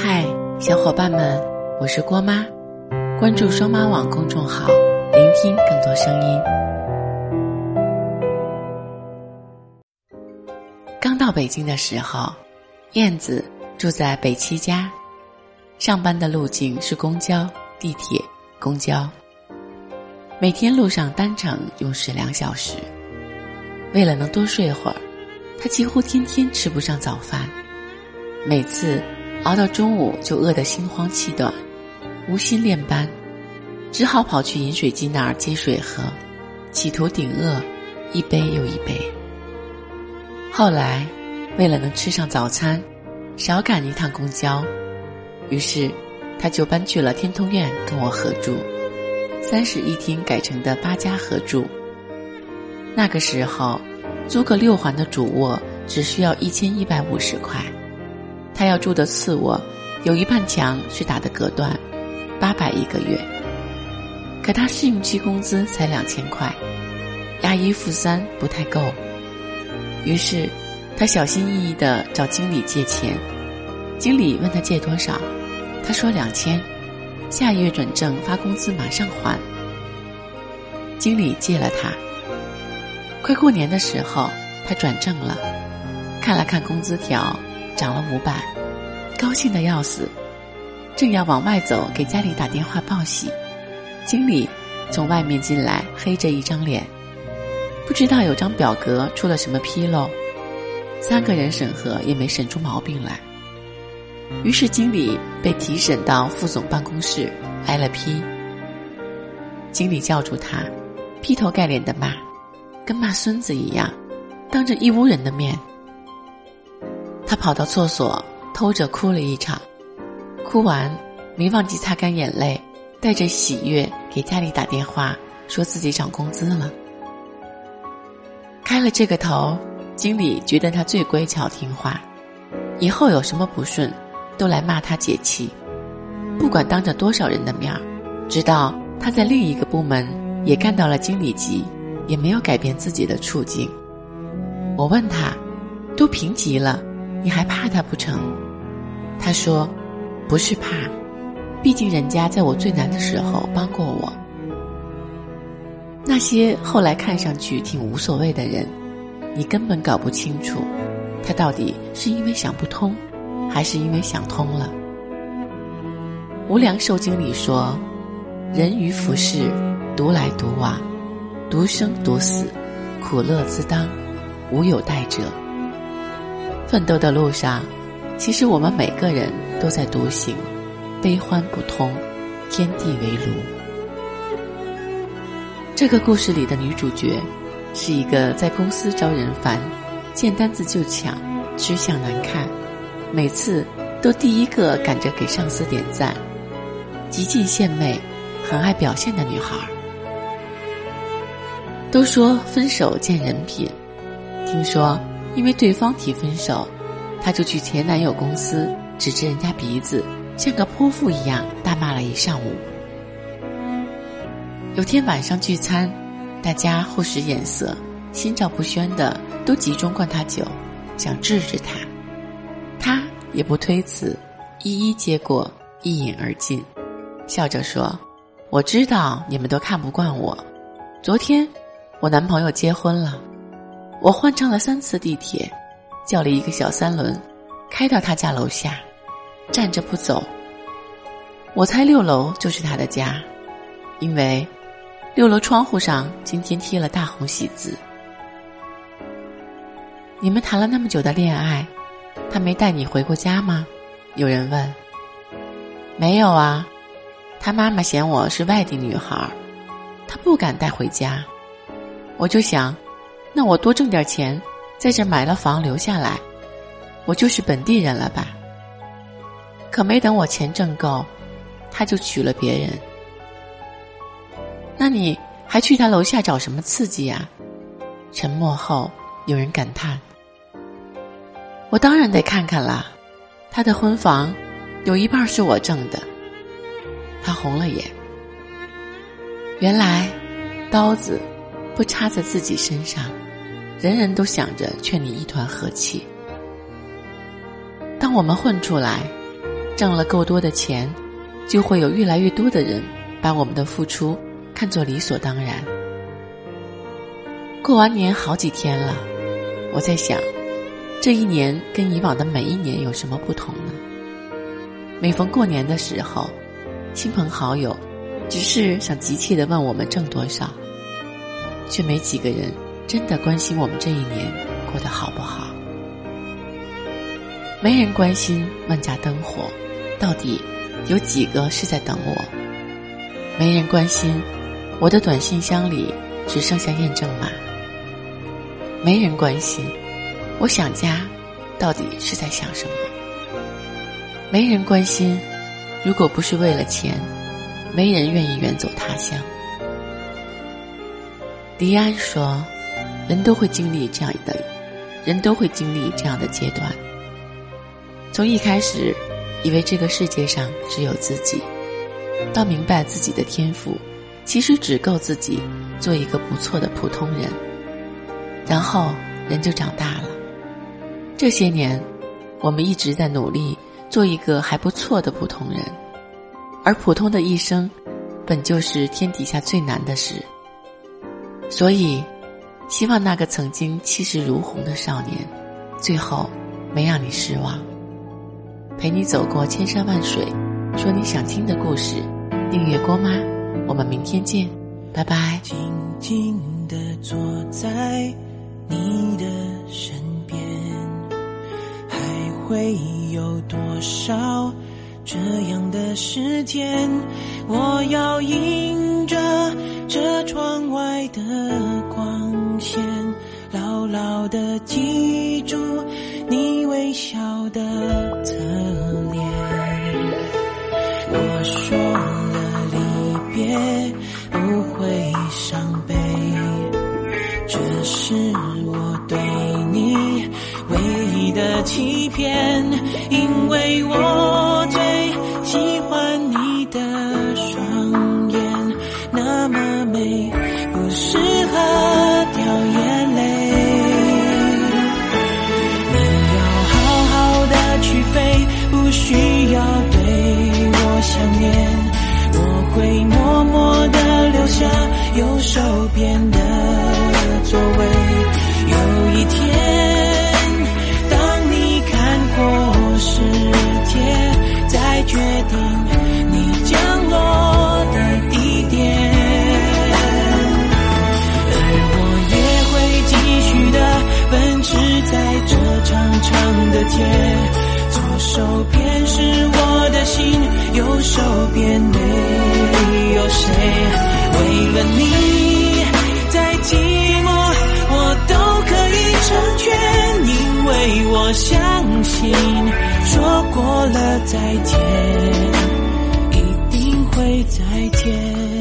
嗨，小伙伴们，我是郭妈，关注双妈网公众号，聆听更多声音。刚到北京的时候，燕子住在北七家，上班的路径是公交、地铁、公交，每天路上单程用时两小时。为了能多睡会儿，他几乎天天吃不上早饭，每次熬到中午就饿得心慌气短，无心练班，只好跑去饮水机那儿接水喝，企图顶饿一杯又一杯。后来，为了能吃上早餐，少赶一趟公交，于是他就搬去了天通苑跟我合住，三室一厅改成的八家合住。那个时候，租个六环的主卧只需要一千一百五十块，他要住的次卧，有一半墙是打的隔断，八百一个月。可他试用期工资才两千块，押一付三不太够。于是，他小心翼翼的找经理借钱，经理问他借多少，他说两千，下月转正发工资马上还。经理借了他。快过年的时候，他转正了，看了看工资条，涨了五百，高兴的要死。正要往外走，给家里打电话报喜，经理从外面进来，黑着一张脸，不知道有张表格出了什么纰漏，三个人审核也没审出毛病来。于是经理被提审到副总办公室，挨了批。经理叫住他，劈头盖脸的骂。跟骂孙子一样，当着一屋人的面，他跑到厕所偷着哭了一场，哭完没忘记擦干眼泪，带着喜悦给家里打电话，说自己涨工资了。开了这个头，经理觉得他最乖巧听话，以后有什么不顺，都来骂他解气，不管当着多少人的面儿，直到他在另一个部门也干到了经理级。也没有改变自己的处境。我问他：“都评级了，你还怕他不成？”他说：“不是怕，毕竟人家在我最难的时候帮过我。那些后来看上去挺无所谓的人，你根本搞不清楚，他到底是因为想不通，还是因为想通了。”无良寿经里说：“人于浮世，独来独往。”独生独死，苦乐自当，无有代者。奋斗的路上，其实我们每个人都在独行，悲欢不通，天地为炉。这个故事里的女主角，是一个在公司招人烦，见单子就抢，吃相难看，每次都第一个赶着给上司点赞，极尽献媚，很爱表现的女孩。都说分手见人品，听说因为对方提分手，她就去前男友公司指着人家鼻子，像个泼妇一样大骂了一上午。有天晚上聚餐，大家互使眼色，心照不宣的都集中灌他酒，想治治他，他也不推辞，一一接过，一饮而尽，笑着说：“我知道你们都看不惯我，昨天。”我男朋友结婚了，我换乘了三次地铁，叫了一个小三轮，开到他家楼下，站着不走。我猜六楼就是他的家，因为六楼窗户上今天贴了大红喜字。你们谈了那么久的恋爱，他没带你回过家吗？有人问。没有啊，他妈妈嫌我是外地女孩，他不敢带回家。我就想，那我多挣点钱，在这买了房留下来，我就是本地人了吧？可没等我钱挣够，他就娶了别人。那你还去他楼下找什么刺激呀？沉默后，有人感叹：“我当然得看看啦，他的婚房有一半是我挣的。”他红了眼。原来，刀子。不插在自己身上，人人都想着劝你一团和气。当我们混出来，挣了够多的钱，就会有越来越多的人把我们的付出看作理所当然。过完年好几天了，我在想，这一年跟以往的每一年有什么不同呢？每逢过年的时候，亲朋好友只是想急切的问我们挣多少，却没几个人真的关心我们这一年过得好不好。没人关心万家灯火到底有几个是在等我，没人关心我的短信箱里只剩下验证码，没人关心我想家到底是在想什么。没人关心，如果不是为了钱，没人愿意远走他乡。迪安说：“人都会经历这样的，人都会经历这样的阶段。从一开始，以为这个世界上只有自己，到明白自己的天赋，其实只够自己做一个不错的普通人。然后，人就长大了。这些年，我们一直在努力。”做一个还不错的普通人，而普通的一生，本就是天底下最难的事。所以，希望那个曾经气势如虹的少年，最后没让你失望。陪你走过千山万水，说你想听的故事。订阅郭妈，我们明天见，拜拜。静静的坐在你的身边，还会。有多少这样的时间？我要一的记住你微笑的侧脸。我说了离别不会伤悲，这是我对你唯一的欺骗。因为我最喜欢你的双眼，那么美，不适合掉眼泪。想念。我会默默的留下右手边的座位。有一天。当你看过世界，再决定你降落的地点，而我也会继续的奔驰在这长长的街。左手边是我的心，右手边没有谁。为了你，再寂寞我都可以成全，因为我相信。说过了再见，一定会再见。